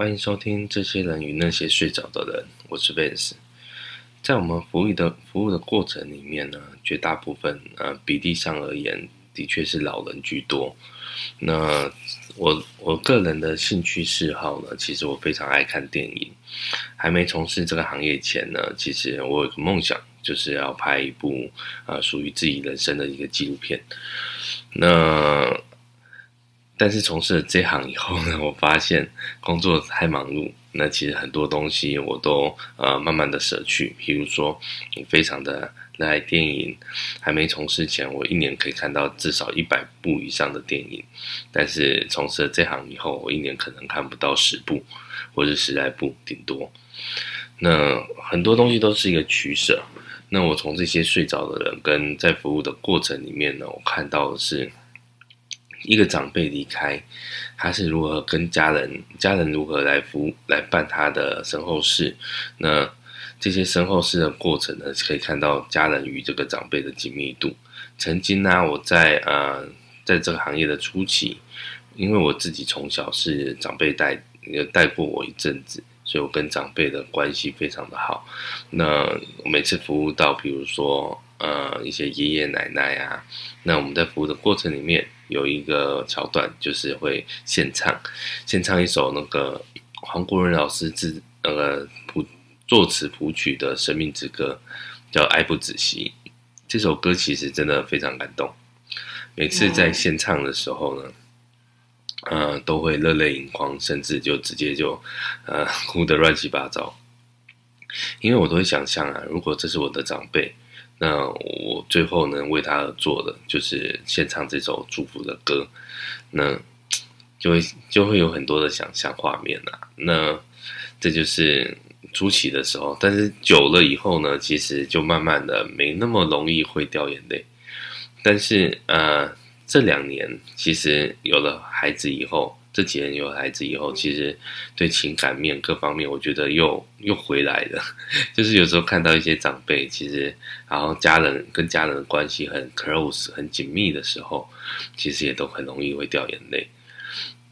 欢迎收听这些人与那些睡着的人，我是 Vance。在我们服务的服务的过程里面呢，绝大部分呃比例上而言，的确是老人居多。那我我个人的兴趣嗜好呢，其实我非常爱看电影。还没从事这个行业前呢，其实我有个梦想，就是要拍一部呃属于自己人生的一个纪录片。那但是从事了这行以后呢，我发现工作太忙碌，那其实很多东西我都呃慢慢的舍去。比如说，我非常的热爱电影，还没从事前，我一年可以看到至少一百部以上的电影。但是从事了这行以后，我一年可能看不到十部，或者十来部顶多。那很多东西都是一个取舍。那我从这些睡着的人跟在服务的过程里面呢，我看到的是。一个长辈离开，他是如何跟家人，家人如何来服来办他的身后事？那这些身后事的过程呢，可以看到家人与这个长辈的紧密度。曾经呢，我在呃，在这个行业的初期，因为我自己从小是长辈带，也带过我一阵子，所以我跟长辈的关系非常的好。那我每次服务到，比如说呃一些爷爷奶奶啊，那我们在服务的过程里面。有一个桥段，就是会献唱，献唱一首那个黄国伦老师自那个谱作词谱曲的生命之歌，叫《爱不止息》。这首歌其实真的非常感动，每次在献唱的时候呢，呃，都会热泪盈眶，甚至就直接就呃哭得乱七八糟。因为我都会想象啊，如果这是我的长辈。那我最后呢，为他而做的就是献唱这首祝福的歌，那就会就会有很多的想象画面啊。那这就是初期的时候，但是久了以后呢，其实就慢慢的没那么容易会掉眼泪。但是呃，这两年其实有了孩子以后。这几年有孩子以后，其实对情感面各方面，我觉得又又回来了。就是有时候看到一些长辈，其实然后家人跟家人的关系很 close、很紧密的时候，其实也都很容易会掉眼泪。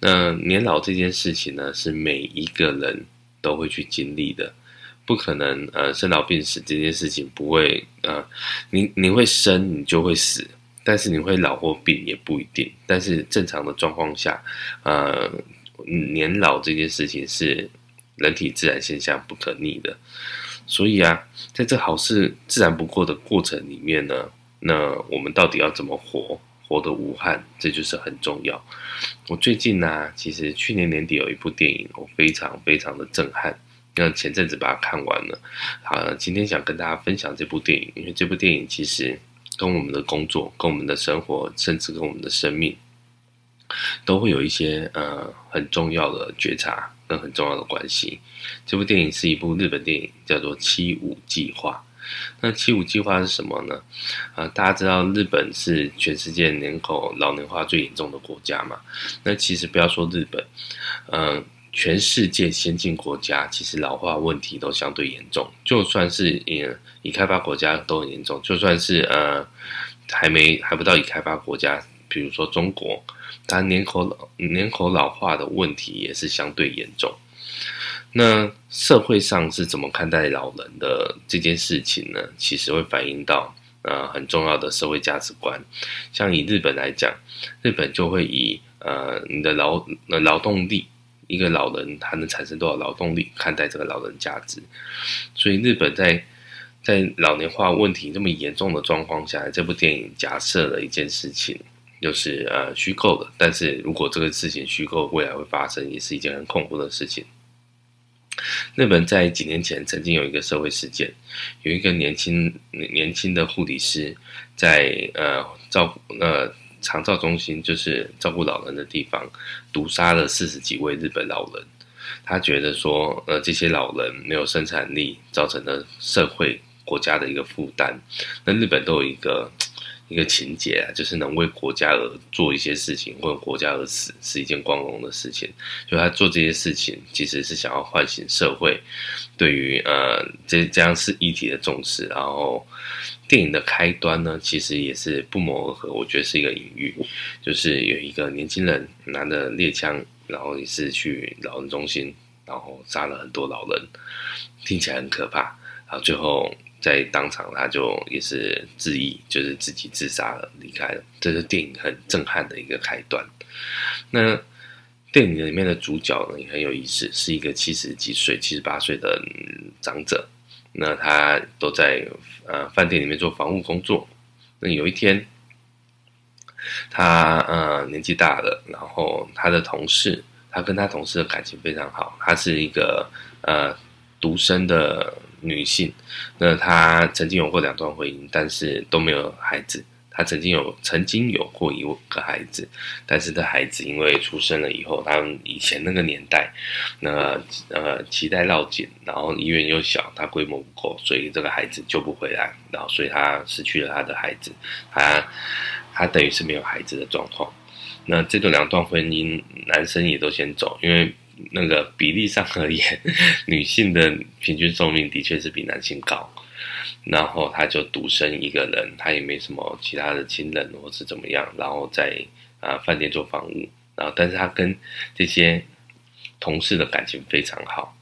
那年老这件事情呢，是每一个人都会去经历的，不可能呃生老病死这件事情不会呃，你你会生，你就会死。但是你会老或病也不一定，但是正常的状况下，呃，年老这件事情是人体自然现象，不可逆的。所以啊，在这好事自然不过的过程里面呢，那我们到底要怎么活，活得无憾，这就是很重要。我最近呢、其实去年年底有一部电影，我非常非常的震撼。那前阵子把它看完了，好，今天想跟大家分享这部电影，因为这部电影其实。跟我们的工作、跟我们的生活，甚至跟我们的生命，都会有一些呃很重要的觉察跟很重要的关系。这部电影是一部日本电影，叫做《七五计划》。那七五计划是什么呢？啊、呃，大家知道日本是全世界人口老龄化最严重的国家嘛？那其实不要说日本，嗯、全世界先进国家其实老化问题都相对严重，就算是已已开发国家都很严重，就算是呃还没还不到已开发国家，比如说中国，它年口老年口老化的问题也是相对严重。那社会上是怎么看待老人的这件事情呢？其实会反映到呃很重要的社会价值观。像以日本来讲，日本就会以呃你的劳劳动力。一个老人他能产生多少劳动力？看待这个老人价值，所以日本在在老年化问题这么严重的状况下，这部电影假设了一件事情，就是呃虚构的。但是如果这个事情虚构，未来会发生，也是一件很恐怖的事情。日本在几年前曾经有一个社会事件，有一个年轻年轻的护理师在呃照顾呃。长照中心就是照顾老人的地方，毒杀了四十几位日本老人。他觉得说，呃，这些老人没有生产力，造成了社会国家的一个负担。那日本都有一个一个情节啊，就是能为国家而做一些事情，为国家而死，是一件光荣的事情。就他做这些事情，其实是想要唤醒社会对于呃这这样是议题的重视，然后。电影的开端呢，其实也是不谋而合，我觉得是一个隐喻，就是有一个年轻人拿着猎枪，然后也是去老人中心然后杀了很多老人，听起来很可怕。然后最后在当场他就也是自缢，就是自己自杀了，离开了。这是电影很震撼的一个开端。那电影里面的主角呢也很有意思，是一个七十几岁、七十八岁的长者。那他都在呃饭店里面做房务工作。那有一天，他呃年纪大了，然后他的同事，他跟他同事的感情非常好。她是一个呃独生的女性，那她曾经有过两段婚姻，但是都没有孩子。他曾经有曾经有过一个孩子，但是这孩子因为出生了以后，他们以前那个年代，那、呃脐带绕颈，然后医院又小，他规模不够，所以这个孩子救不回来，然后所以他失去了他的孩子，他他等于是没有孩子的状况。那这个两段婚姻，男生也都先走，因为那个比例上而言，女性的平均寿命的确是比男性高。然后他就独身一个人，他也没什么其他的亲人或是怎么样，然后在啊饭店做房务，然后但是他跟这些同事的感情非常好。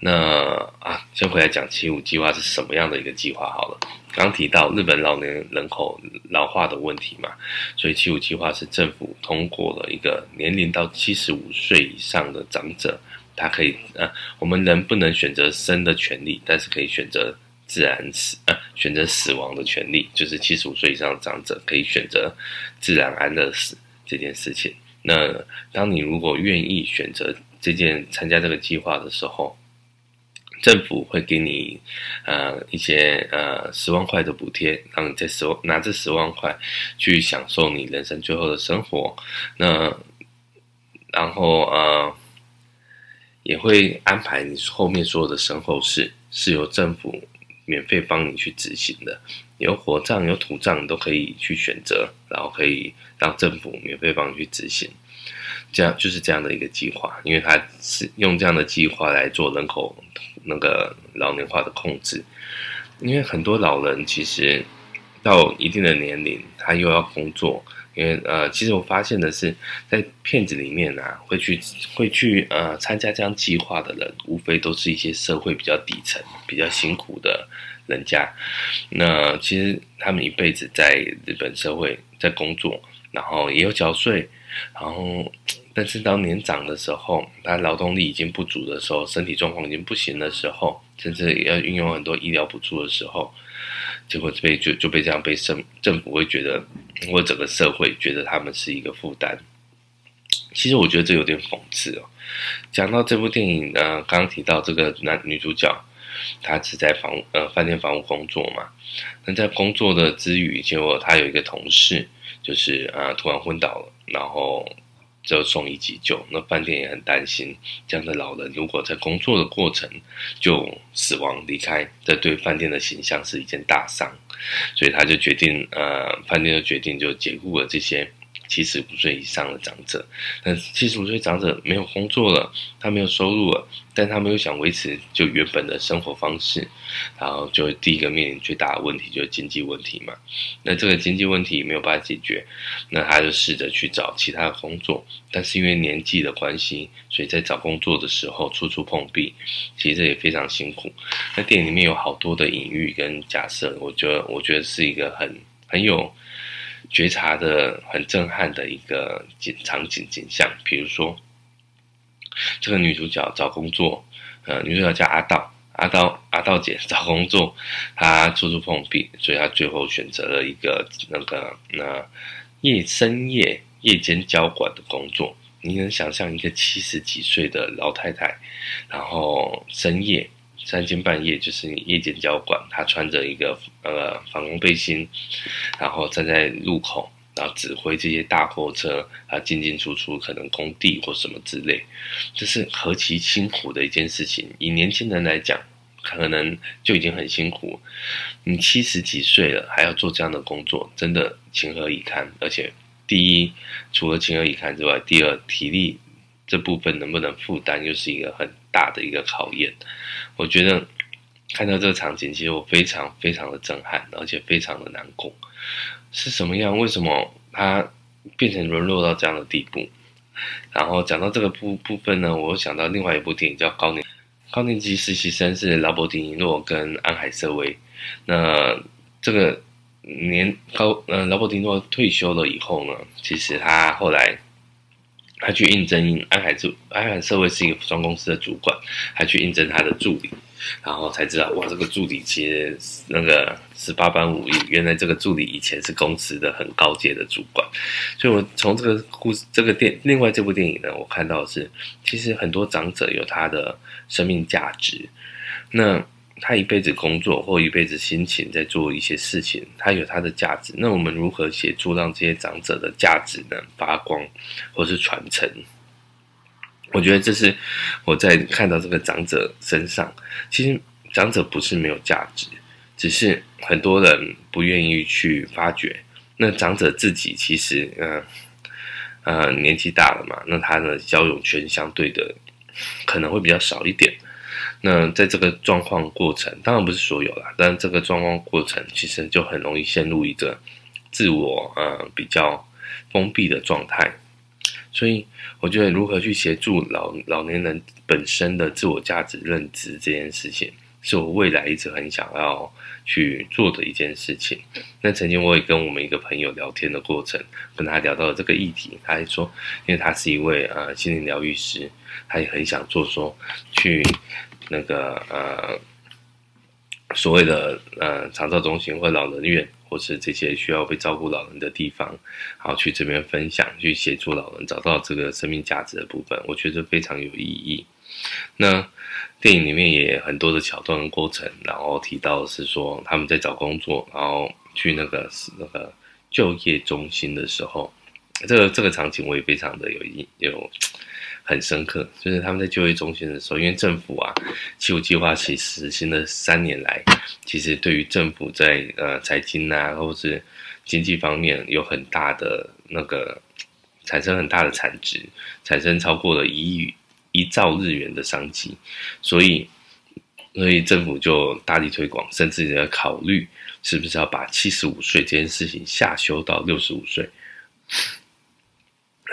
那啊，先回来讲七五计划是什么样的一个计划好了。刚提到日本老年人口老化的问题嘛，所以七五计划是政府通过了一个年龄到七十五岁以上的长者，他可以啊，我们人不能选择生的权利，但是可以选择。自然死，呃，选择死亡的权利，就是七十五岁以上的长者可以选择自然安乐死这件事情。那当你如果愿意选择这件参加这个计划的时候，政府会给你呃一些呃十万块的补贴，让你这十万拿这十万块去享受你人生最后的生活。那然后呃也会安排你后面所有的身后事是由政府。免费帮你去执行的，有火葬有土葬都可以去选择，然后可以让政府免费帮你去执行，这样就是这样的一个计划，因为它是用这样的计划来做人口那个老年化的控制，因为很多老人其实到一定的年龄，他又要工作。因为呃，其实我发现的是，在片子里面啊，会去会去呃参加这样计划的人，无非都是一些社会比较底层、比较辛苦的人家。那其实他们一辈子在日本社会在工作，然后也有缴税，然后但是当年长的时候，他劳动力已经不足的时候，身体状况已经不行的时候，甚至也要运用很多医疗补助的时候。结果被就就被这样被政政府会觉得，或整个社会觉得他们是一个负担。其实我觉得这有点讽刺哦。讲到这部电影，呃，刚刚提到这个男女主角，他是在房呃饭店房屋工作嘛。那在工作的之余，结果他有一个同事，就是啊、呃、突然昏倒了，然后。就送医急救，那饭店也很担心，这样的老人如果在工作的过程就死亡离开，这对饭店的形象是一件大伤，所以他就决定，呃，饭店就决定就解雇了这些。七十五岁以上的长者，但七十五岁长者没有工作了，他没有收入了，但他没有想维持就原本的生活方式，然后就第一个面临最大的问题就是经济问题嘛。那这个经济问题没有办法解决，那他就试着去找其他的工作，但是因为年纪的关系，所以在找工作的时候处处碰壁，其实这也非常辛苦。那电影里面有好多的隐喻跟假设，我觉得我觉得是一个很很有。觉察的很震撼的一个景场景景象，比如说这个女主角找工作，呃，女主角叫阿道，阿道阿道姐找工作，她处处碰壁，所以她最后选择了一个那个那夜深夜夜间交管的工作。你能想象一个七十几岁的老太太，然后深夜。三更半夜就是你夜间交管，他穿着一个呃防空背心，然后站在路口，然后指挥这些大货车啊进进出出，可能工地或什么之类，这是何其辛苦的一件事情。以年轻人来讲，可能就已经很辛苦。你七十几岁了，还要做这样的工作，真的情何以堪？而且，第一，除了情何以堪之外，第二，体力这部分能不能负担，又是一个很大的一个考验。我觉得看到这个场景，其实我非常非常的震撼，而且非常的难过。是什么样？为什么他变成沦落到这样的地步？然后讲到这个部部分呢，我想到另外一部电影叫《高年高年级实习生》，是劳勃·迪尼洛跟安海瑟薇。那这个年高呃劳勃·迪尼洛退休了以后呢，其实他后来。他去应征安海助安海社会是一个服装公司的主管，还去应征他的助理，然后才知道哇，这个助理其实那个十八般武艺，原来这个助理以前是公司的很高阶的主管。所以，我从这个故事、这个电另外这部电影呢，我看到是，其实很多长者有他的生命价值。那。他一辈子工作或一辈子辛勤在做一些事情，他有他的价值。那我们如何协助让这些长者的价值呢发光，或是传承？我觉得这是我在看到这个长者身上，其实长者不是没有价值，只是很多人不愿意去发掘。那长者自己其实，嗯、呃，呃，年纪大了嘛，那他的交友圈相对的可能会比较少一点。那在这个状况过程，当然不是所有啦，但这个状况过程其实就很容易陷入一个自我呃比较封闭的状态。所以我觉得如何去协助老老年人本身的自我价值认知这件事情，是我未来一直很想要去做的一件事情。那曾经我也跟我们一个朋友聊天的过程，跟他聊到了这个议题，他还说，因为他是一位呃心灵疗愈师，他也很想做说去。那个呃，所谓的呃长照中心或老人院，或是这些需要被照顾老人的地方，然后去这边分享，去协助老人找到这个生命价值的部分，我觉得非常有意义。那电影里面也很多的桥段过程，然后提到是说他们在找工作，然后去那个那个就业中心的时候，这个这个场景我也非常的有意有。很深刻，就是他们在就业中心的时候，因为政府啊，七五计划其实实行了三年来，其实对于政府在呃财经啊，或者是经济方面有很大的那个产生很大的产值，产生超过了一亿一兆日元的商机，所以所以政府就大力推广，甚至也要考虑是不是要把七十五岁这件事情下修到六十五岁。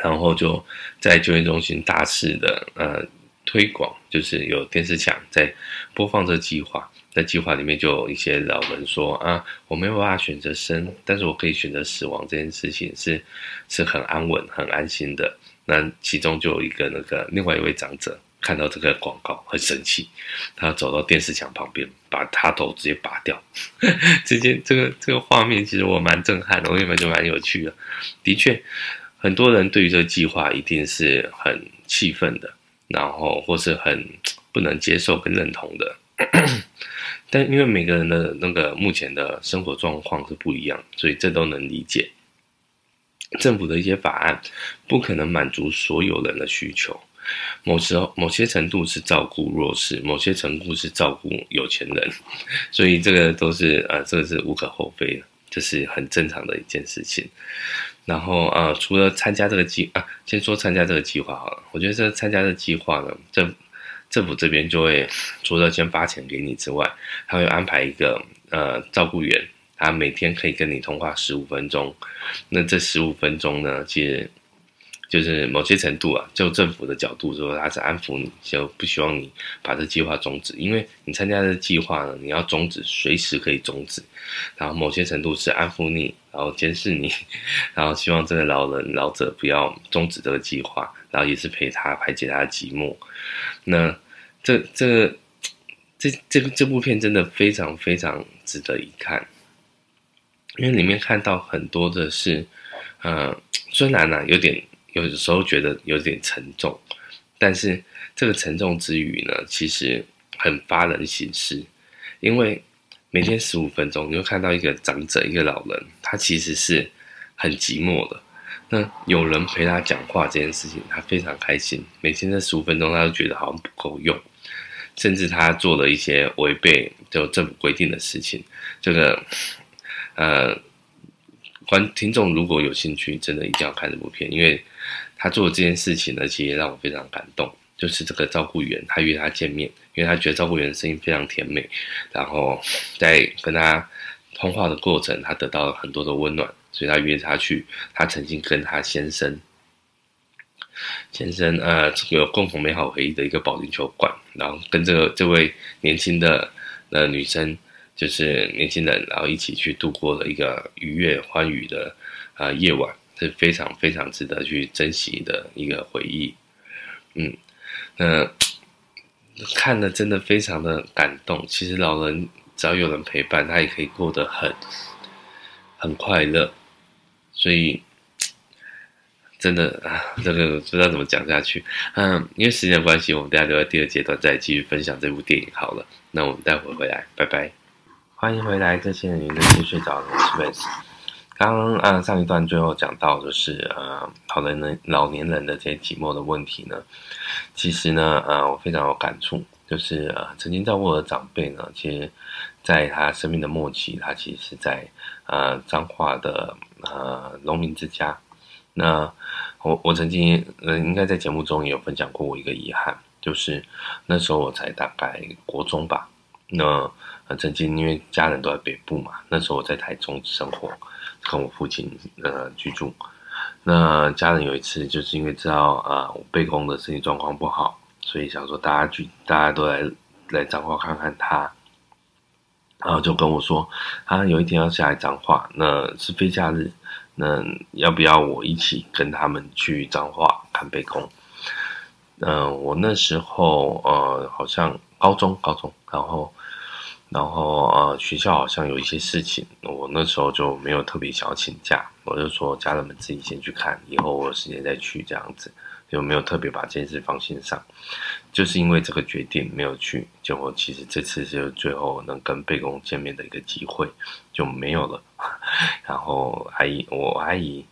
然后就在就业中心大肆的呃推广，就是有电视墙在播放这计划，在计划里面就有一些老人说啊，我没有办法选择生，但是我可以选择死亡，这件事情是是很安稳、很安心的。那其中就有一个那个另外一位长者看到这个广告很生气，他走到电视墙旁边，把他头直接拔掉。这件这个这个画面其实我蛮震撼的，我原本就蛮有趣的，的确。很多人对于这个计划一定是很气愤的，然后或是很不能接受跟认同的。但因为每个人的那个目前的生活状况是不一样，所以这都能理解。政府的一些法案不可能满足所有人的需求，某时候某些程度是照顾弱势，某些程度是照顾有钱人，所以这个都是呃，这个是无可厚非的，这是很正常的一件事情。然后呃，除了参加这个计啊，先说参加这个计划好了。我觉得这参加这计划呢，政政府这边就会除了先发钱给你之外，他会安排一个呃照顾员，他每天可以跟你通话十五分钟。那这十五分钟呢，其实。就是某些程度啊，就政府的角度说，他是安抚你，就不希望你把这计划终止，因为你参加的计划呢，你要终止，随时可以终止。然后某些程度是安抚你，然后监视你，然后希望这个老人老者不要终止这个计划，然后也是陪他排解他的寂寞。那这这这这个这部片真的非常非常值得一看，因为里面看到很多的是，呃，虽然呢、有点。有的时候觉得有点沉重，但是这个沉重之余呢，其实很发人省思，因为每天十五分钟，你会看到一个长者，一个老人，他其实是很寂寞的。那有人陪他讲话这件事情，他非常开心。每天这十五分钟，他都觉得好像不够用，甚至他做了一些违背就政府规定的事情。这个，呃。观听众如果有兴趣，真的一定要看这部片，因为他做这件事情呢，其实让我非常感动。就是这个照顾员，他约他见面，因为他觉得照顾员的声音非常甜美，然后在跟他通话的过程，他得到了很多的温暖，所以他约他去他曾经跟他先生先生呃有共同美好回忆的一个保龄球馆，然后跟这个这位年轻的呃女生，就是年轻人，然后一起去度过了一个愉悦欢愉的啊、夜晚，是非常非常值得去珍惜的一个回忆。嗯，那、看了真的非常的感动。其实老人只要有人陪伴，他也可以过得很很快乐。所以真的 啊，这个不知道怎么讲下去。嗯，因为时间关系，我们大家留在第二阶段再继续分享这部电影好了。那我们待会回来，拜拜。欢迎回来，这些人那些睡着了，我是 Vance。刚啊，上一段最后讲到就是呃，老年人老年人的这些寂寞的问题呢，其实呢，呃，我非常有感触，就是呃，曾经照顾的长辈呢，其实在他生命的末期，他其实是在呃彰化的呃农民之家。那我我曾经呃，应该在节目中也有分享过我一个遗憾，就是那时候我才大概国中吧。那曾经因为家人都在北部嘛，那时候我在台中生活，跟我父亲呃居住。那家人有一次就是因为知道啊、呃、我背公的身体状况不好，所以想说大家去大家都来来彰化看看他，然后就跟我说，他有一天要下来彰化，那是非假日，那要不要我一起跟他们去彰化看背公？嗯、我那时候呃好像高中高中，然后。然后呃，学校好像有一些事情，我那时候就没有特别想要请假，我就说家人们自己先去看，以后我有时间再去这样子，就没有特别把这件事放心上。就是因为这个决定没有去，结果其实这次就最后能跟贝公见面的一个机会就没有了。然后阿姨，我阿姨。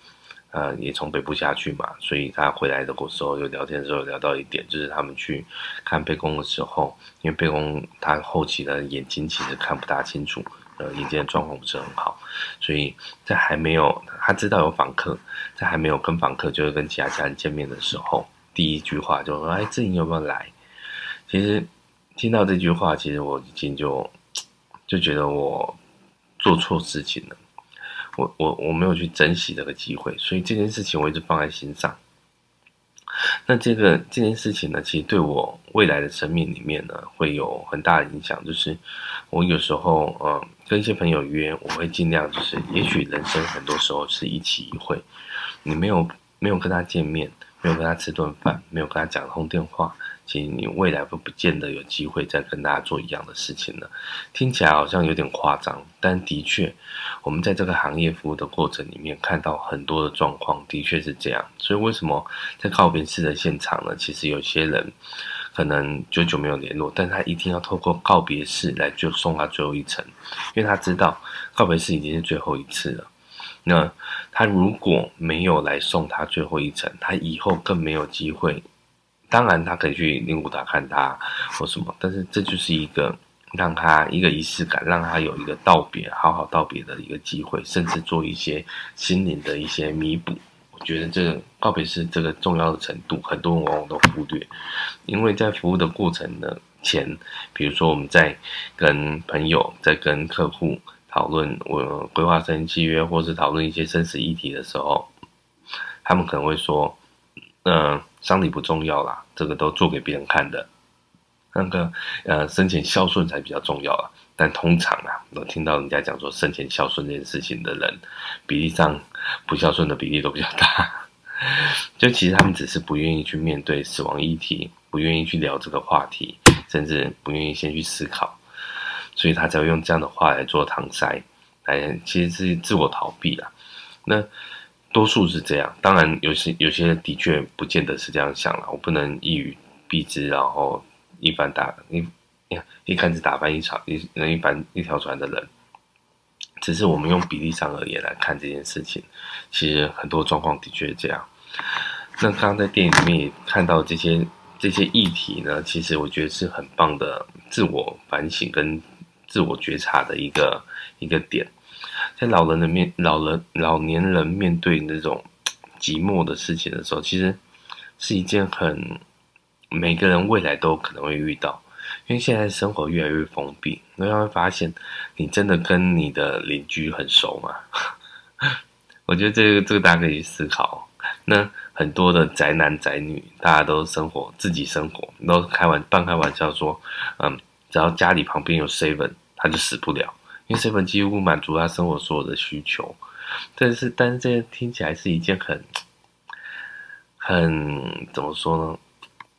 呃，也从北部下去嘛，所以他回来的时候，有聊天的时候聊到一点，就是他们去看背公的时候，因为背公他后期的眼睛其实看不大清楚，呃，眼睛的状况不是很好，所以在还没有他知道有访客，在还没有跟访客，就是跟其他家人见面的时候，第一句话就说：“哎，志颖有没有来？”其实听到这句话，其实我已经就就觉得我做错事情了。我我我没有去珍惜这个机会，所以这件事情我一直放在心上。那这个这件事情呢，其实对我未来的生命里面呢，会有很大的影响。就是我有时候呃跟一些朋友约，我会尽量就是，也许人生很多时候是一期一会，你没有没有跟他见面，没有跟他吃顿饭，没有跟他讲通电话。其实你未来会不见得有机会再跟大家做一样的事情了。听起来好像有点夸张，但的确，我们在这个行业服务的过程里面看到很多的状况，的确是这样。所以为什么在告别式的现场呢？其实有些人可能久久没有联络，但他一定要透过告别式来就送他最后一程，因为他知道告别式已经是最后一次了。那他如果没有来送他最后一程，他以后更没有机会。当然，他可以去灵骨塔看他或什么，但是这就是一个让他一个仪式感，让他有一个道别、好好道别的一个机会，甚至做一些心灵的一些弥补。我觉得这个告别是这个重要的程度，很多人往往都忽略，因为在服务的过程的前，比如说我们在跟朋友、在跟客户讨论我规划生契约，或是讨论一些生死议题的时候，他们可能会说，嗯、丧礼不重要啦，这个都做给别人看的。那个呃，生前孝顺才比较重要啊。但通常啊，我听到人家讲说生前孝顺这件事情的人，比例上不孝顺的比例都比较大。就其实他们只是不愿意去面对死亡议题，不愿意去聊这个话题，甚至不愿意先去思考，所以他才会用这样的话来做搪塞，来其实是自我逃避啊。那。多数是这样，当然有些有些人的确不见得是这样想了。我不能一语蔽之，然后一帆打一一竿子打翻一船一人一帆一条船的人。只是我们用比例上而言来看这件事情，其实很多状况的确是这样。那刚刚在电影里面也看到这些这些议题呢，其实我觉得是很棒的自我反省跟自我觉察的一个一个点。在老人的面，老人老年人面对那种寂寞的事情的时候，其实是一件很每个人未来都可能会遇到，因为现在生活越来越封闭，你会发现你真的跟你的邻居很熟吗？我觉得这个这个大家可以思考。那很多的宅男宅女，大家都生活自己生活，都开玩半开玩笑说，嗯，只要家里旁边有 seven，他就死不了，因为 seven 几乎满足他生活所有的需求。但是，但是这听起来是一件很很怎么说呢？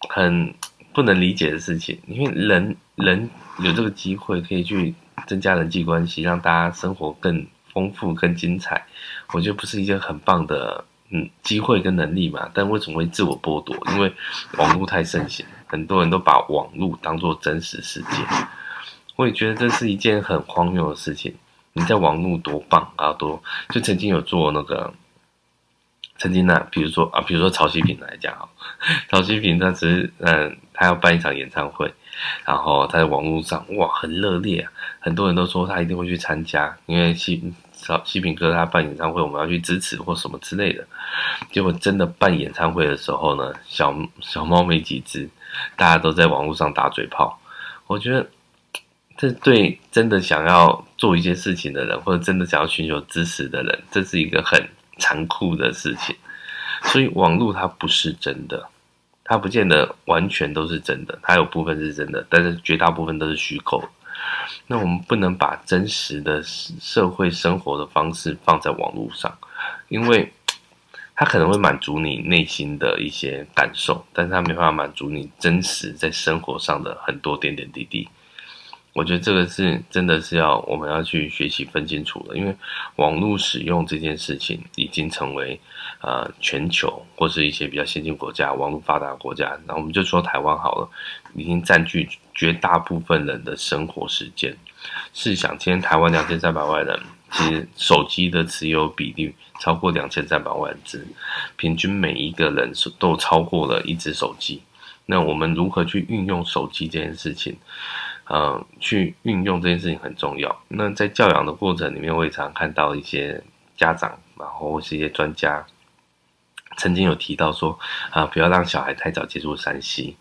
很不能理解的事情，因为人人有这个机会可以去增加人际关系，让大家生活更丰富、更精彩，我觉得不是一件很棒的嗯机会跟能力嘛？但为什么会自我剥夺？因为网络太盛行，很多人都把网络当作真实世界，我也觉得这是一件很荒谬的事情。你在网络多棒啊，多就曾经有做那个。曾经呢，比如说啊，比如说曹西平来讲啊，曹西平他只是嗯，他要办一场演唱会，然后他在网络上哇很热烈啊，很多人都说他一定会去参加，因为西曹西平哥他办演唱会，我们要去支持或什么之类的。结果真的办演唱会的时候呢，小小猫没几只，大家都在网络上打嘴炮。我觉得这对真的想要做一些事情的人，或者真的想要寻求知识的人，这是一个很。残酷的事情，所以网络它不是真的，它不见得完全都是真的，它有部分是真的，但是绝大部分都是虚构。那我们不能把真实的社会生活的方式放在网络上，因为它可能会满足你内心的一些感受，但是它没办法满足你真实在生活上的很多点点滴滴。我觉得这个是真的是要我们要去学习分清楚的，因为网络使用这件事情已经成为呃全球或是一些比较先进国家网络发达国家，那我们就说台湾好了，已经占据绝大部分人的生活时间。试想，今天台湾两千三百万人，其实手机的持有比例超过两千三百万只，平均每一个人都超过了一只手机。那我们如何去运用手机这件事情？呃，去运用这件事情很重要。那在教养的过程里面，我也常看到一些家长，然后或是一些专家，曾经有提到说，啊，不要让小孩太早接触 3C。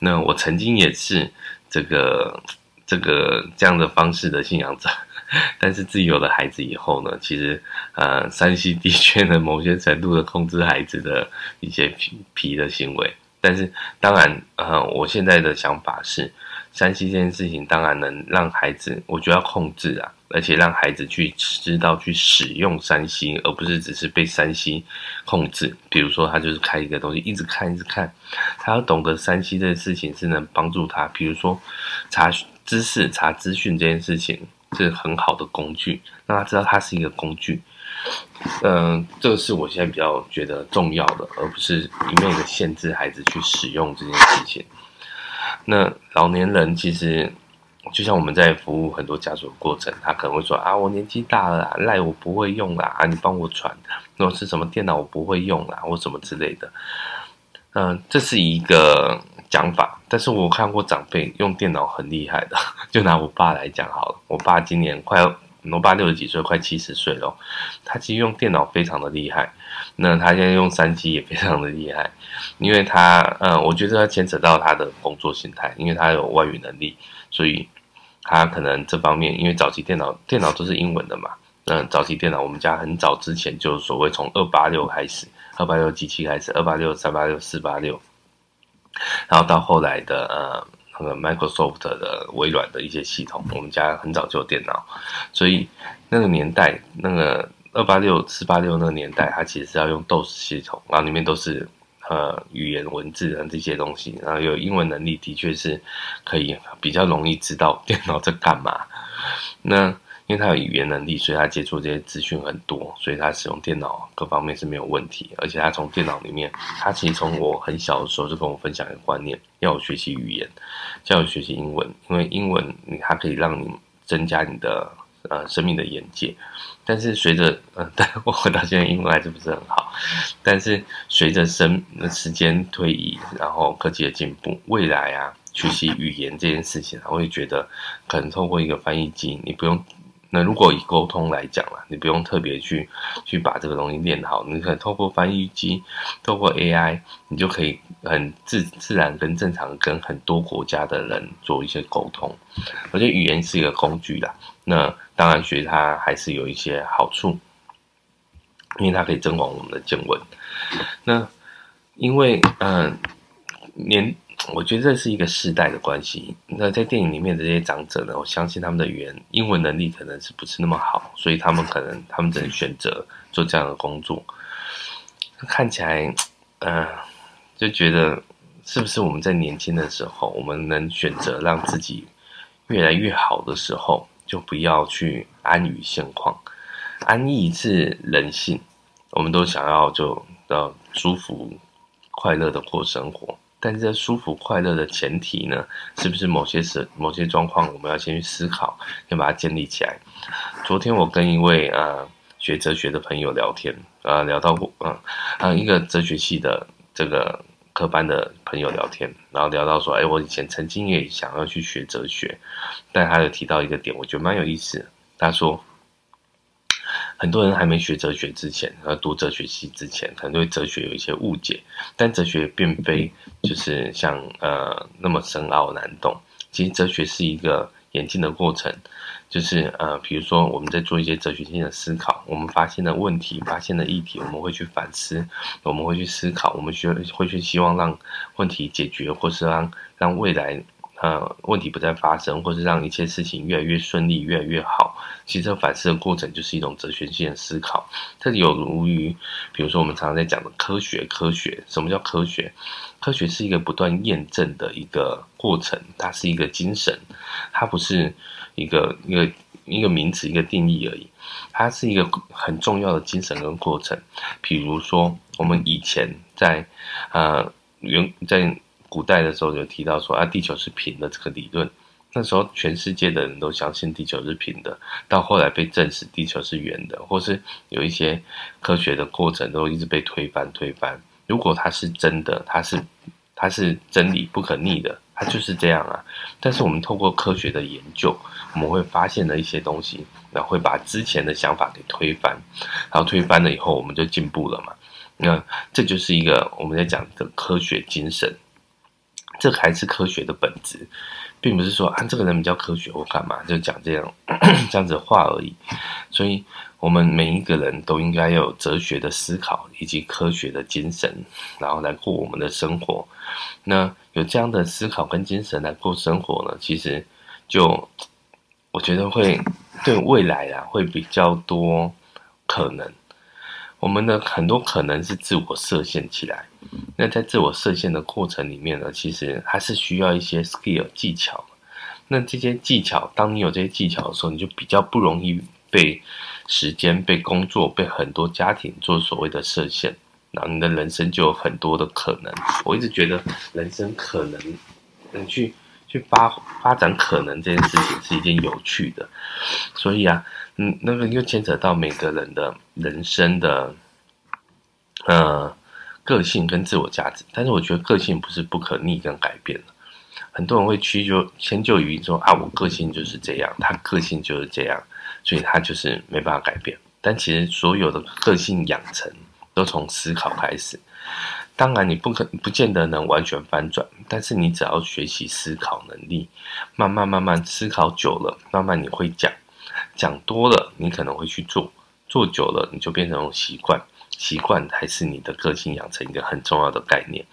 那我曾经也是这个这个这样的方式的信仰者，但是自己有了孩子以后呢，其实呃，3C 的确呢，某些程度的控制孩子的一些皮皮的行为。但是当然，呃，我现在的想法是。三 C 这件事情当然能让孩子，我觉得要控制啊，而且让孩子去知道去使用三 C，而不是只是被三 C 控制。比如说，他就是开一个东西，一直看，一直看，他要懂得三 C 这件事情是能帮助他。比如说，查知识、查资讯这件事情是很好的工具，让他知道它是一个工具。嗯、这个是我现在比较觉得重要的，而不是一味的限制孩子去使用这件事情。那老年人其实就像我们在服务很多家属的过程，他可能会说啊，我年纪大了，赖我不会用啦，啊，你帮我传，那是什么电脑我不会用啦，或什么之类的。嗯、这是一个讲法，但是我看过长辈用电脑很厉害的，就拿我爸来讲好了，我爸今年快要。我爸六十几岁，快七十岁了。他其实用电脑非常的厉害，那他现在用三 G 也非常的厉害，因为他，嗯，我觉得他牵扯到他的工作形态，因为他有外语能力，所以他可能这方面，因为早期电脑电脑都是英文的嘛，嗯，早期电脑我们家很早之前就所谓从二八六开始，二八六机器开始，二八六、三八六、四八六，然后到后来的，呃。那个 Microsoft 的微软的一些系统，我们家很早就有电脑，所以那个年代，那个二八六、四八六那个年代，它其实是要用 DOS 系统，然后里面都是呃语言文字啊这些东西，然后有英文能力，的确是可以比较容易知道电脑在干嘛。那因为他有语言能力，所以他接触这些资讯很多，所以他使用电脑各方面是没有问题。而且他从电脑里面，他其实从我很小的时候就跟我分享一个观念：要学习语言，要学习英文，因为英文你它可以让你增加你的呃生命的眼界。但是随着呃，但我到现在英文还是不是很好。但是随着生时间推移，然后科技的进步，未来啊，学习语言这件事情，我会觉得可能透过一个翻译机，你不用。那如果以沟通来讲啦，你不用特别去去把这个东西练好，你可以透过翻译机，透过 AI，你就可以很自自然跟正常跟很多国家的人做一些沟通。我觉得语言是一个工具啦，那当然学它还是有一些好处，因为它可以增广我们的见闻。那因为嗯、年。我觉得这是一个世代的关系。那在电影里面的这些长者呢，我相信他们的语言、英文能力可能是不是那么好，所以他们可能他们只能选择做这样的工作。看起来，嗯、呃，就觉得是不是我们在年轻的时候，我们能选择让自己越来越好的时候，就不要去安于现况。安逸是人性，我们都想要就要舒服、快乐的过生活。但是这舒服快乐的前提呢，是不是某些时某些状况，我们要先去思考，先把它建立起来。昨天我跟一位呃学哲学的朋友聊天，呃聊到过，嗯、呃，啊一个哲学系的这个科班的朋友聊天，然后聊到说，哎，我以前曾经也想要去学哲学，但他有提到一个点，我觉得蛮有意思。他说。很多人还没学哲学之前，和，读哲学系之前，可能对哲学有一些误解。但哲学并非就是像呃那么深奥难懂。其实哲学是一个演进的过程，就是呃，比如说我们在做一些哲学性的思考，我们发现了问题，发现了议题，我们会去反思，我们会去思考，我们需会去希望让问题解决，或是让让未来。呃，问题不再发生，或是让一切事情越来越顺利、越来越好。其实反思的过程就是一种哲学性的思考。这有如于，比如说我们常常在讲的科学。科学，什么叫科学？科学是一个不断验证的一个过程，它是一个精神，它不是一个一个一个名词、一个定义而已。它是一个很重要的精神跟过程。比如说，我们以前在呃原在。古代的时候有提到说啊，地球是平的这个理论，那时候全世界的人都相信地球是平的，到后来被证实地球是圆的，或是有一些科学的过程都一直被推翻推翻。如果它是真的，它是它是真理不可逆的，它就是这样啊。但是我们透过科学的研究，我们会发现了一些东西，然后会把之前的想法给推翻，然后推翻了以后，我们就进步了嘛。那这就是一个我们在讲的科学精神。这还是科学的本质，并不是说啊，这个人比较科学或干嘛，就讲这样 这样子话而已。所以，我们每一个人都应该有哲学的思考以及科学的精神，然后来过我们的生活。那有这样的思考跟精神来过生活呢，其实就我觉得会对未来啊会比较多可能。我们的很多可能是自我设限起来，那在自我设限的过程里面呢，其实还是需要一些 skill 技巧。那这些技巧，当你有这些技巧的时候，你就比较不容易被时间、被工作、被很多家庭做所谓的设限，然后你的人生就有很多的可能。我一直觉得人生可能，能去去发发展可能这件事情是一件有趣的，所以啊。嗯，那个又牵扯到每个人的人生的，呃，个性跟自我价值。但是我觉得个性不是不可逆跟改变的。很多人会屈就迁就于说啊，我个性就是这样，他个性就是这样，所以他就是没办法改变。但其实所有的个性养成都从思考开始。当然你不可不见得能完全翻转，但是你只要学习思考能力，慢慢慢慢思考久了，慢慢你会讲。讲多了，你可能会去做，做久了你就变成习惯，习惯还是你的个性养成一个很重要的概念。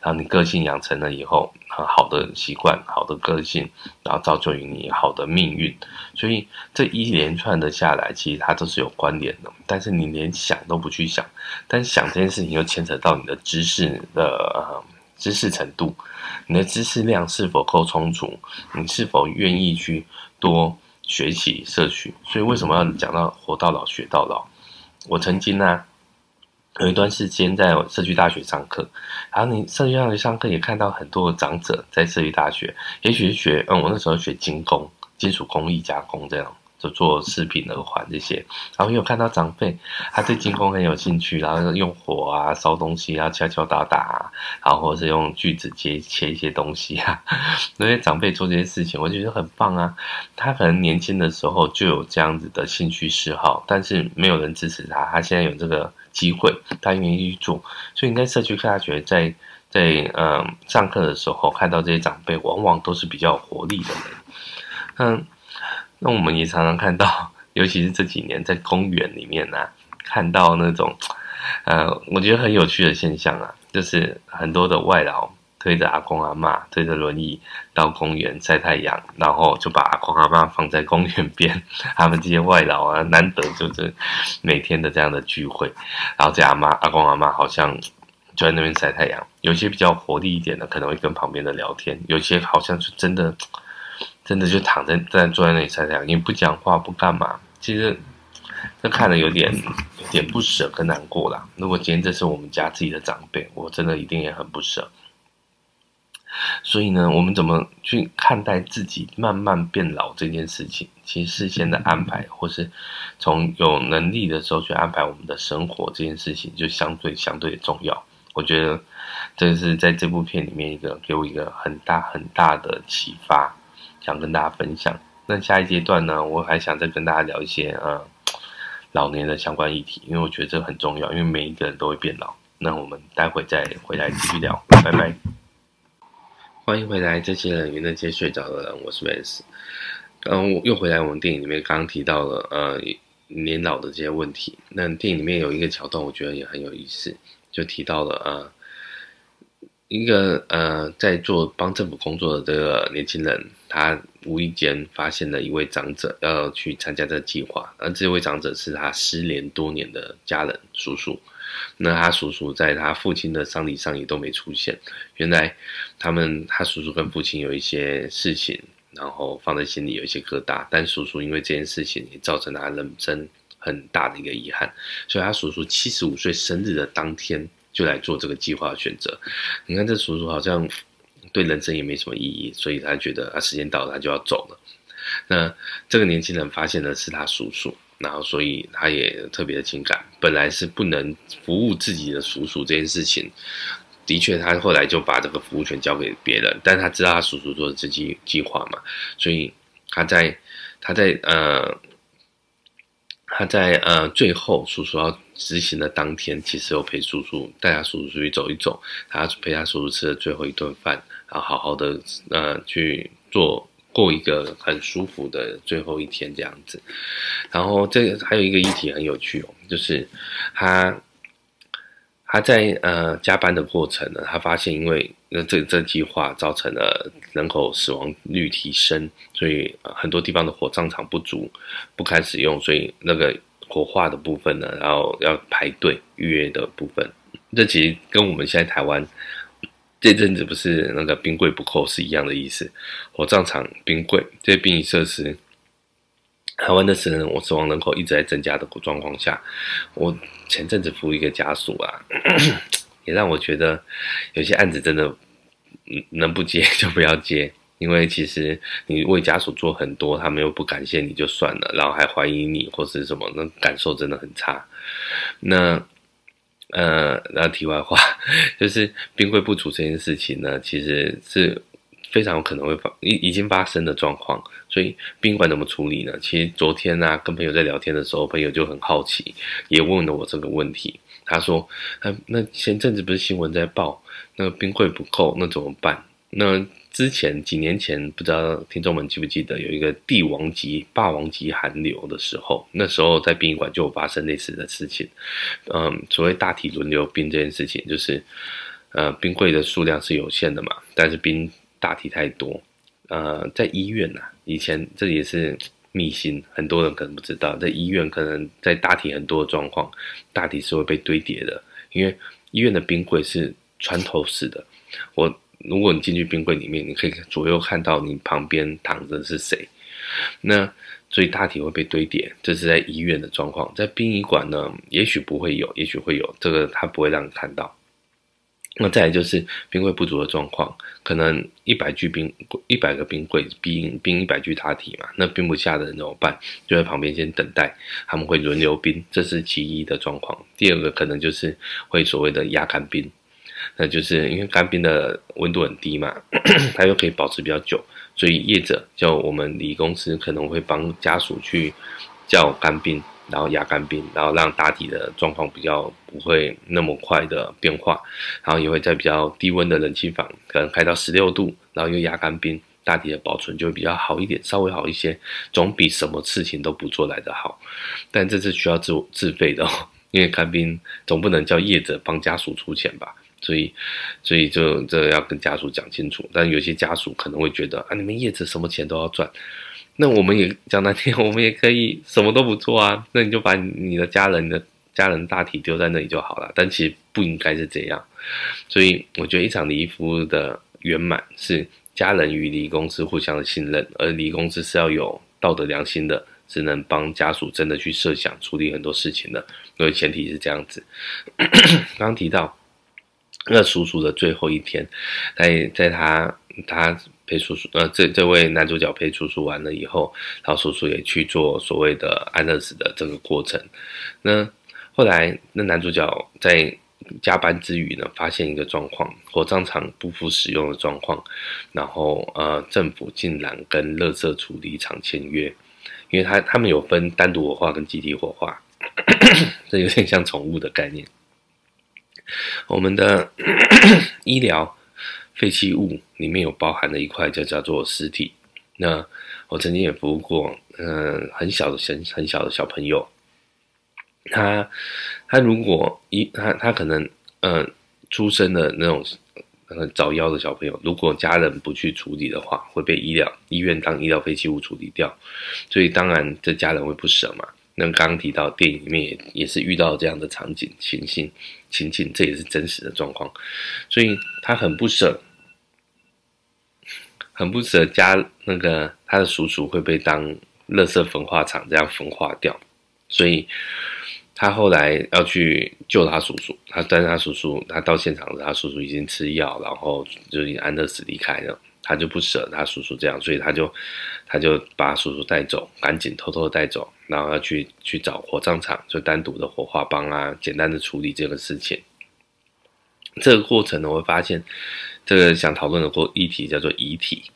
然后你个性养成了以后，好的习惯、好的个性，然后造就于你好的命运。所以这一连串的下来，其实它都是有关联的。但是你连想都不去想，但想这件事情又牵扯到你的知识的、呃、知识程度，你的知识量是否够充足，你是否愿意去多。学习社区，所以为什么要讲到活到老学到老？我曾经呢、有一段时间在社区大学上课，然后你社区大学上课也看到很多长者在社区大学，也许是学嗯，我那时候学精工、金属工艺加工这样。就做饰品耳环这些，然后有看到长辈，他对金工很有兴趣，然后用火啊烧东西啊敲敲打打啊，然后或者是用锯子切切一些东西啊，那些长辈做这些事情，我就觉得很棒啊。他可能年轻的时候就有这样子的兴趣嗜好，但是没有人支持他，他现在有这个机会，他愿意去做。所以你在社区科大学在在嗯上课的时候看到这些长辈，往往都是比较活力的人，嗯。那我们也常常看到，尤其是这几年在公园里面呢、啊，看到那种呃，我觉得很有趣的现象啊，就是很多的外劳推着阿公阿妈，推着轮椅到公园晒太阳，然后就把阿公阿妈放在公园边。他们这些外劳啊，难得就是每天的这样的聚会，然后这阿妈阿公阿妈好像就在那边晒太阳。有些比较活力一点的，可能会跟旁边的聊天；有些好像是真的，真的就躺在在坐在那里晒太阳，也不讲话不干嘛。其实。这看了有点有点不舍跟难过啦。如果今天这是我们家自己的长辈，我真的一定也很不舍。所以呢，我们怎么去看待自己慢慢变老这件事情？其实事先的安排，或是从有能力的时候去安排我们的生活这件事情，就相对相对重要。我觉得这是在这部片里面一个给我一个很大很大的启发，想跟大家分享。那下一阶段呢，我还想再跟大家聊一些啊。老年的相关议题，因为我觉得这很重要，因为每一个人都会变老。那我们待会再回来继续聊，拜拜。欢迎回来，这些人与那些睡着的人，我是 Vance。嗯，又回来，我们电影里面刚刚提到了呃年老的这些问题。那电影里面有一个桥段，我觉得也很有意思，就提到了呃一个呃在做帮政府工作的这个年轻人，他。无意间发现了一位长者要去参加这个计划，而这位长者是他失联多年的家人叔叔。那他叔叔在他父亲的丧礼上也都没出现。原来他们他叔叔跟父亲有一些事情，然后放在心里有一些疙瘩。但叔叔因为这件事情也造成他人生很大的一个遗憾，所以他叔叔七十五岁生日的当天就来做这个计划选择。你看这叔叔好像。对人生也没什么意义，所以他觉得啊，时间到了，他就要走了。那这个年轻人发现的是他叔叔，然后所以他也特别的情感。本来是不能服务自己的叔叔这件事情，的确他后来就把这个服务权交给别人，但他知道他叔叔做的这计计划嘛，所以他在他在呃。他在呃最后叔叔要执行的当天，其实有陪叔叔带他叔叔出去走一走，他陪他叔叔吃了最后一顿饭，然后好好的呃去做过一个很舒服的最后一天这样子。然后这还有一个议题很有趣哦，就是他他在呃加班的过程呢，他发现因为那这这计划造成了人口死亡率提升，所以很多地方的火葬场不足，不堪使用，所以那个火化的部分呢，然后要排队预约的部分，这其实跟我们现在台湾这阵子不是那个冰柜不扣是一样的意思。火葬场冰柜这些殡仪设施，台湾的死人我死亡人口一直在增加的状况下，我前阵子服务一个家属啊。也让我觉得有些案子真的，能不接就不要接，因为其实你为家属做很多，他们又不感谢你就算了，然后还怀疑你或是什么，那感受真的很差。那呃，那题外话就是冰柜不足这件事情呢，其实是非常有可能会发已已经发生的状况。所以宾馆怎么处理呢？其实昨天呢、啊，跟朋友在聊天的时候，朋友就很好奇，也问了我这个问题。他说：“那那前阵子不是新闻在报，那冰柜不够，那怎么办？那之前几年前，不知道听众们记不记得有一个帝王级、霸王级寒流的时候，那时候在殡仪馆就发生类似的事情。嗯，所谓大体轮流冰这件事情，就是呃，冰柜的数量是有限的嘛，但是冰大体太多。呃，在医院呐、以前这也是。”秘辛，很多人可能不知道，在医院可能在大体很多的状况，大体是会被堆叠的，因为医院的冰柜是穿透式的。我如果你进去冰柜里面，你可以左右看到你旁边躺着是谁，那所以大体会被堆叠，这是在医院的状况。在殡仪馆呢，也许不会有，也许会有，这个他不会让你看到。那再来就是冰柜不足的状况，可能一百具冰一百个冰柜冰冰一百具大体嘛，那冰不下的人怎么办？就在旁边先等待，他们会轮流冰，这是其一的状况。第二个可能就是会所谓的压干冰，那就是因为干冰的温度很低嘛，它又可以保持比较久，所以业者叫我们礼公司可能会帮家属去叫干冰。然后压干冰，然后让大体的状况比较不会那么快的变化，然后也会在比较低温的冷气房，可能开到十六度，然后又压干冰，大体的保存就会比较好一点，稍微好一些，总比什么事情都不做来的好。但这是需要自自费的哦，因为看病总不能叫业者帮家属出钱吧，所以所以就这要跟家属讲清楚。但有些家属可能会觉得啊，你们业者什么钱都要赚，那我们也讲难听，我们也可以什么都不做啊，那你就把你的家人的家人大体丢在那里就好了。但其实不应该是这样，所以我觉得一场礼仪服务的圆满是家人与离公司互相的信任，而离公司是要有道德良心的。只能帮家属真的去设想处理很多事情的，因为前提是这样子。刚提到那叔叔的最后一天，在在他他陪叔叔呃这这位男主角陪叔叔完了以后，然后叔叔也去做所谓的安乐死的这个过程。那后来那男主角在加班之余呢，发现一个状况，火葬场不敷使用的状况，然后呃政府竟然跟垃圾处理厂签约。因为他他们有分单独火化跟集体火化，这有点像宠物的概念。我们的 医疗废弃物里面有包含的一块就叫做尸体。那我曾经也服务过，嗯、很小的很很小的小朋友，他他如果一他他可能嗯、出生的那种。呃，早夭的小朋友，如果家人不去处理的话，会被医疗医院当医疗废弃物处理掉，所以当然这家人会不舍嘛。那刚刚提到电影里面也也是遇到这样的场景情形情境，这也是真实的状况，所以他很不舍，很不舍家那个他的叔叔会被当垃圾焚化厂这样焚化掉，所以。他后来要去救他叔叔，他但是他叔叔，他到现场时，他叔叔已经吃药，然后就已经安乐死离开了，他就不舍得他叔叔这样，所以他就他就把叔叔带走，赶紧偷偷的带走，然后要去去找火葬场，就单独的火化帮啊，简单的处理这个事情。这个过程呢，我会发现这个想讨论的过议题叫做遗体，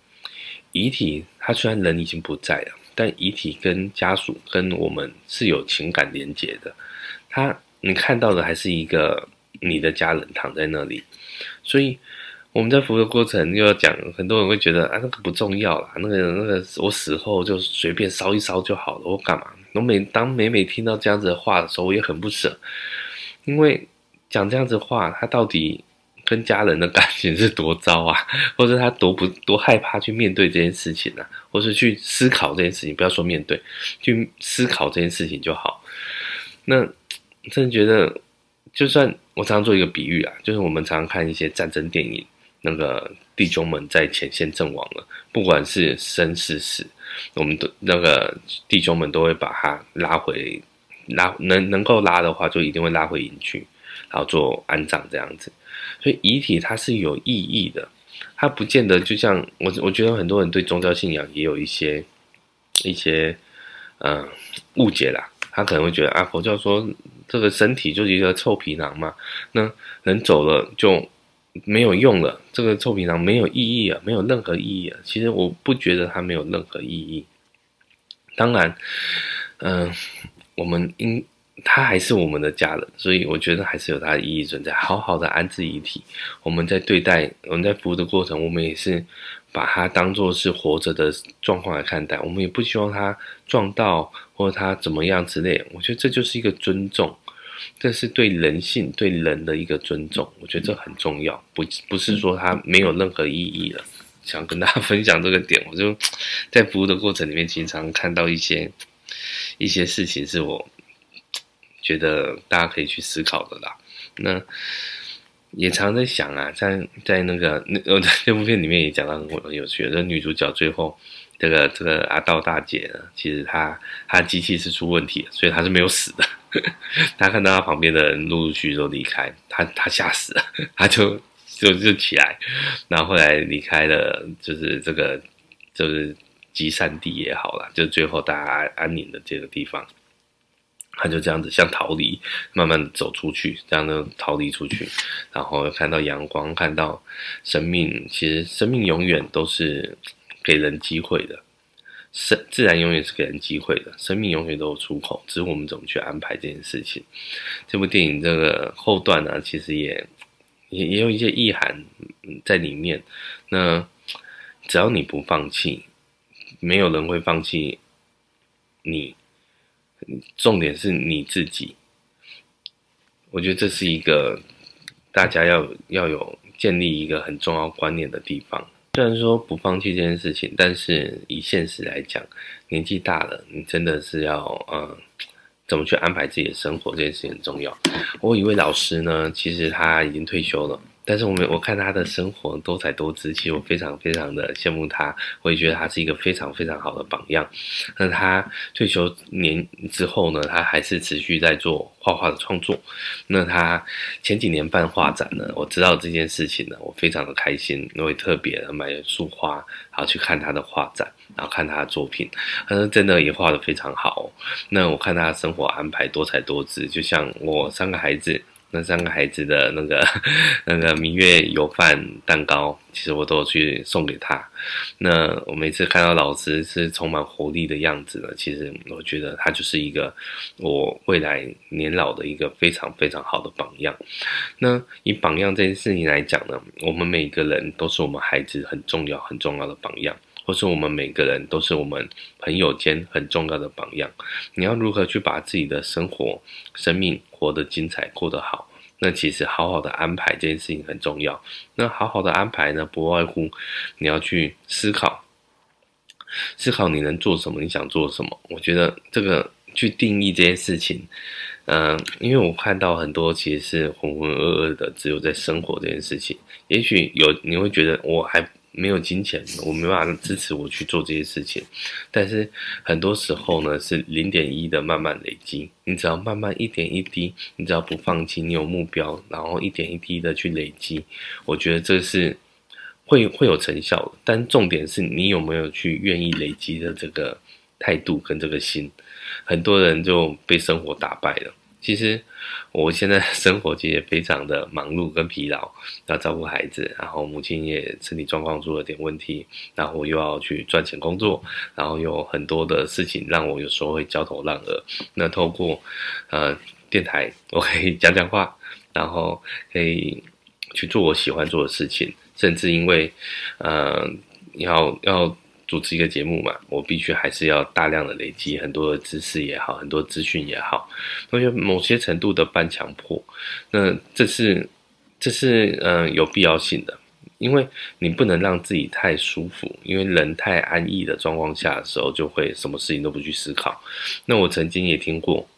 遗体他虽然人已经不在了，但遗体跟家属跟我们是有情感连结的。他，你看到的还是一个你的家人躺在那里，所以我们在服务的过程又要讲，很多人会觉得啊，那个不重要啦，那个那个我死后就随便烧一烧就好了，我干嘛？我每当每每听到这样子的话的时候，我也很不舍，因为讲这样子话，他到底跟家人的感情是多糟啊，或者他多不多害怕去面对这件事情呢、啊？或是去思考这件事情，不要说面对，去思考这件事情就好。那。真的觉得，就算我常常做一个比喻啊，就是我们常常看一些战争电影，那个弟兄们在前线阵亡了，不管是生是死，我们的那个弟兄们都会把他拉回，拉能能够拉的话，就一定会拉回营区，然后做安葬这样子。所以遗体它是有意义的，它不见得就像我，我觉得很多人对宗教信仰也有一些一些嗯误解啦，他可能会觉得啊，佛教说。这个身体就是一个臭皮囊嘛，那人走了就没有用了，这个臭皮囊没有意义啊，没有任何意义啊。其实我不觉得它没有任何意义。当然，嗯、我们应他还是我们的家人，所以我觉得还是有它的意义存在。好好的安置遗体，我们在对待我们在服务的过程，我们也是把它当做是活着的状况来看待。我们也不希望他撞到或者他怎么样之类。我觉得这就是一个尊重。这是对人性、对人的一个尊重，我觉得这很重要。不，不是说它没有任何意义了。想跟大家 分享这个点，我就在服务的过程里面，经常看到一些一些事情，是我觉得大家可以去思考的啦。那也常在想啊，在在那个那我在这部片里面也讲到很有趣的，女主角最后。这个这个阿道大姐呢，其实她她机器是出问题的，所以她是没有死的。他看到他旁边的人陆陆续续都离开，他他吓死了，他就就就起来，然后后来离开了，就是这个就是集散地也好了，就最后大家安宁的这个地方，他就这样子像逃离，慢慢走出去，这样的逃离出去，然后看到阳光，看到生命，其实生命永远都是。给人机会的，生自然永远是给人机会的，生命永远都有出口，只是我们怎么去安排这件事情。这部电影这个后段呢，其实也也也有一些意涵在里面。那只要你不放弃，没有人会放弃你。重点是你自己，我觉得这是一个大家要要有建立一个很重要观念的地方。虽然说不放弃这件事情，但是以现实来讲，年纪大了，你真的是要呃，怎么去安排自己的生活，这件事情很重要。我有一位老师呢，其实他已经退休了。但是我们我看他的生活多彩多姿，其实我非常非常的羡慕他，我也觉得他是一个非常非常好的榜样。那他退休年之后呢，他还是持续在做画画的创作。那他前几年办画展呢，我知道这件事情呢，我非常的开心，因为特别的买束花，然后去看他的画展，然后看他的作品，他说真的也画得非常好。那我看他的生活安排多彩多姿，就像我三个孩子。那三个孩子的那个那个明月油饭蛋糕，其实我都有去送给他。那我每次看到老师是充满活力的样子呢，其实我觉得他就是一个我未来年老的一个非常非常好的榜样。那以榜样这件事情来讲呢，我们每个人都是我们孩子很重要很重要的榜样。或是我们每个人都是我们朋友间很重要的榜样。你要如何去把自己的生活、生命活得精彩、过得好？那其实好好的安排这件事情很重要。那好好的安排呢，不外乎你要去思考，思考你能做什么，你想做什么。我觉得这个去定义这件事情，嗯、因为我看到很多其实是浑浑噩噩的，只有在生活这件事情。也许有你会觉得我还。没有金钱，我没办法支持我去做这些事情。但是很多时候呢，是零点一的慢慢累积。你只要慢慢一点一滴，你只要不放弃，你有目标，然后一点一滴的去累积，我觉得这是会会有成效。但重点是你有没有去愿意累积的这个态度跟这个心。很多人就被生活打败了。其实我现在生活其实也非常的忙碌跟疲劳，要照顾孩子，然后母亲也身体状况出了点问题，然后我又要去赚钱工作，然后有很多的事情让我有时候会焦头烂额。那透过呃电台，我可以讲讲话，然后可以去做我喜欢做的事情，甚至因为呃要要。主持一个节目嘛，我必须还是要大量的累积很多的知识也好，很多资讯也好，我觉得某些程度的半强迫，那这是这是嗯、有必要性的，因为你不能让自己太舒服，因为人太安逸的状况下的时候，就会什么事情都不去思考。那我曾经也听过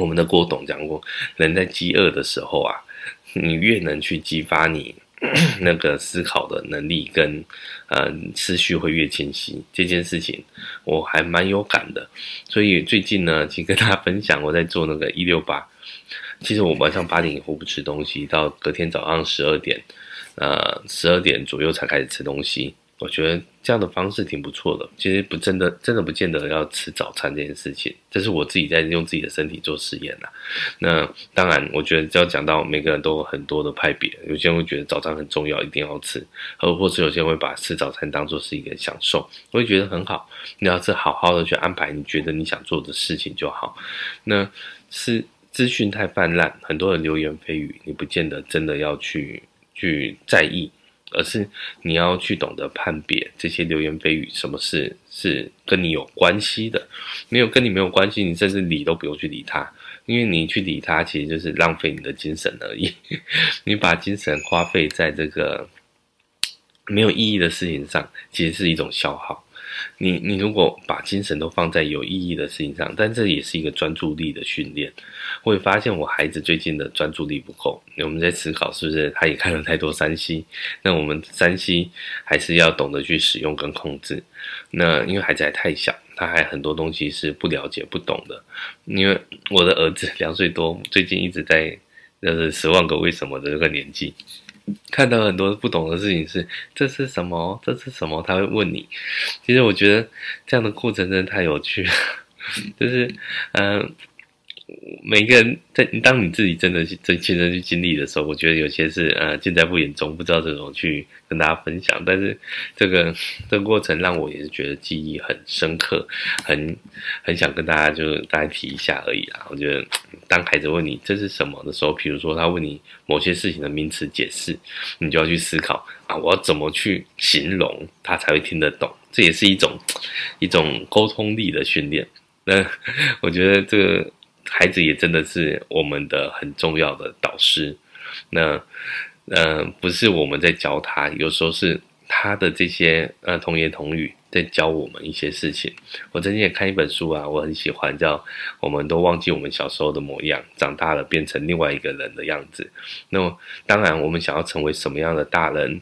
我们的郭董讲过，人在饥饿的时候啊，你越能去激发你。那个思考的能力跟呃思绪会越清晰，这件事情我还蛮有感的。所以最近呢，请跟大家分享，我在做那个一六八。其实我晚上八点以后不吃东西，到隔天早上十二点，呃十二点左右才开始吃东西。我觉得这样的方式挺不错的。其实不真的，真的不见得要吃早餐这件事情，这是我自己在用自己的身体做实验啦。那当然，我觉得只要讲到每个人都有很多的派别，有些人会觉得早餐很重要，一定要吃，或或是有些人会把吃早餐当做是一个享受，我会觉得很好。你要是好好的去安排你觉得你想做的事情就好。那是资讯太泛滥，很多的流言蜚语，你不见得真的要去去在意。而是你要去懂得判别这些流言蜚语，什么事是跟你有关系的，没有跟你没有关系，你甚至理都不用去理他，因为你去理他，其实就是浪费你的精神而已。你把精神花费在这个没有意义的事情上，其实是一种消耗。你你如果把精神都放在有意义的事情上，但这也是一个专注力的训练。会发现我孩子最近的专注力不够，我们在思考是不是他也看了太多三 C？那我们三 C 还是要懂得去使用跟控制。那因为孩子还太小，他还很多东西是不了解、不懂的。因为我的儿子两岁多，最近一直在就是十万个为什么的这个年纪。看到很多不懂的事情是，这是什么？这是什么？他会问你。其实我觉得这样的过程真的太有趣了，就是嗯。每个人在当你自己真的去真亲身去经历的时候，我觉得有些是呃尽在不言中，不知道怎么去跟大家分享。但是这个 这个过程让我也是觉得记忆很深刻，很很想跟大家就大家提一下而已啊。我觉得当孩子问你这是什么的时候，比如说他问你某些事情的名词解释，你就要去思考啊，我要怎么去形容他才会听得懂？这也是一种一种沟通力的训练。那我觉得这个。孩子也真的是我们的很重要的导师。那，呃，不是我们在教他，有时候是他的这些呃童言童语在教我们一些事情。我曾经也看一本书啊，我很喜欢，叫《我们都忘记我们小时候的模样，长大了变成另外一个人的样子》。那么，当然，我们想要成为什么样的大人，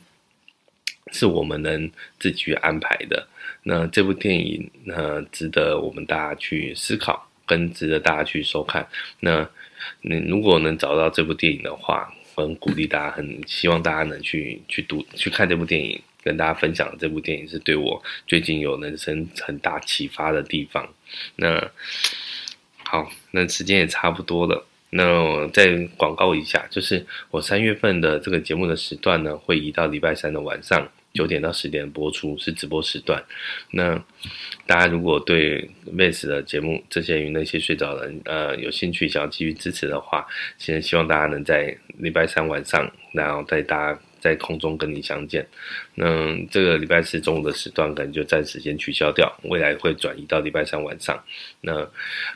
是我们能自己去安排的。那这部电影，呃，值得我们大家去思考，跟值得大家去收看。那你如果能找到这部电影的话，很鼓励大家，很希望大家能去去读、去看这部电影，跟大家分享这部电影是对我最近有人生很大启发的地方。那好，那时间也差不多了，那我再广告一下，就是我三月份的这个节目的时段呢，会移到礼拜三的晚上。九点到十点播出是直播时段，那大家如果对 Vance 的节目这些与那些睡着人呃有兴趣，想要继续支持的话，现在希望大家能在礼拜三晚上，然后带大家在空中跟你相见。那这个礼拜四中午的时段可能就暂时先取消掉，未来会转移到礼拜三晚上。那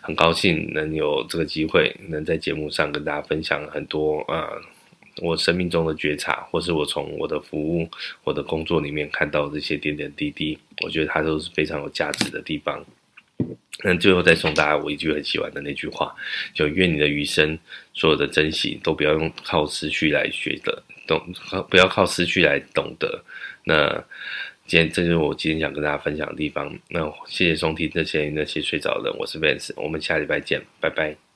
很高兴能有这个机会，能在节目上跟大家分享很多啊。我生命中的觉察，或是我从我的服务、我的工作里面看到这些点点滴滴，我觉得它都是非常有价值的地方。那最后再送大家我一句很喜欢的那句话，就愿你的余生所有的珍惜都不要用靠失去来学的，懂，不要靠失去来懂得。那今天这就是我今天想跟大家分享的地方。那谢谢收听这些那些睡着的人，我是 Vance，我们下礼拜见，拜拜。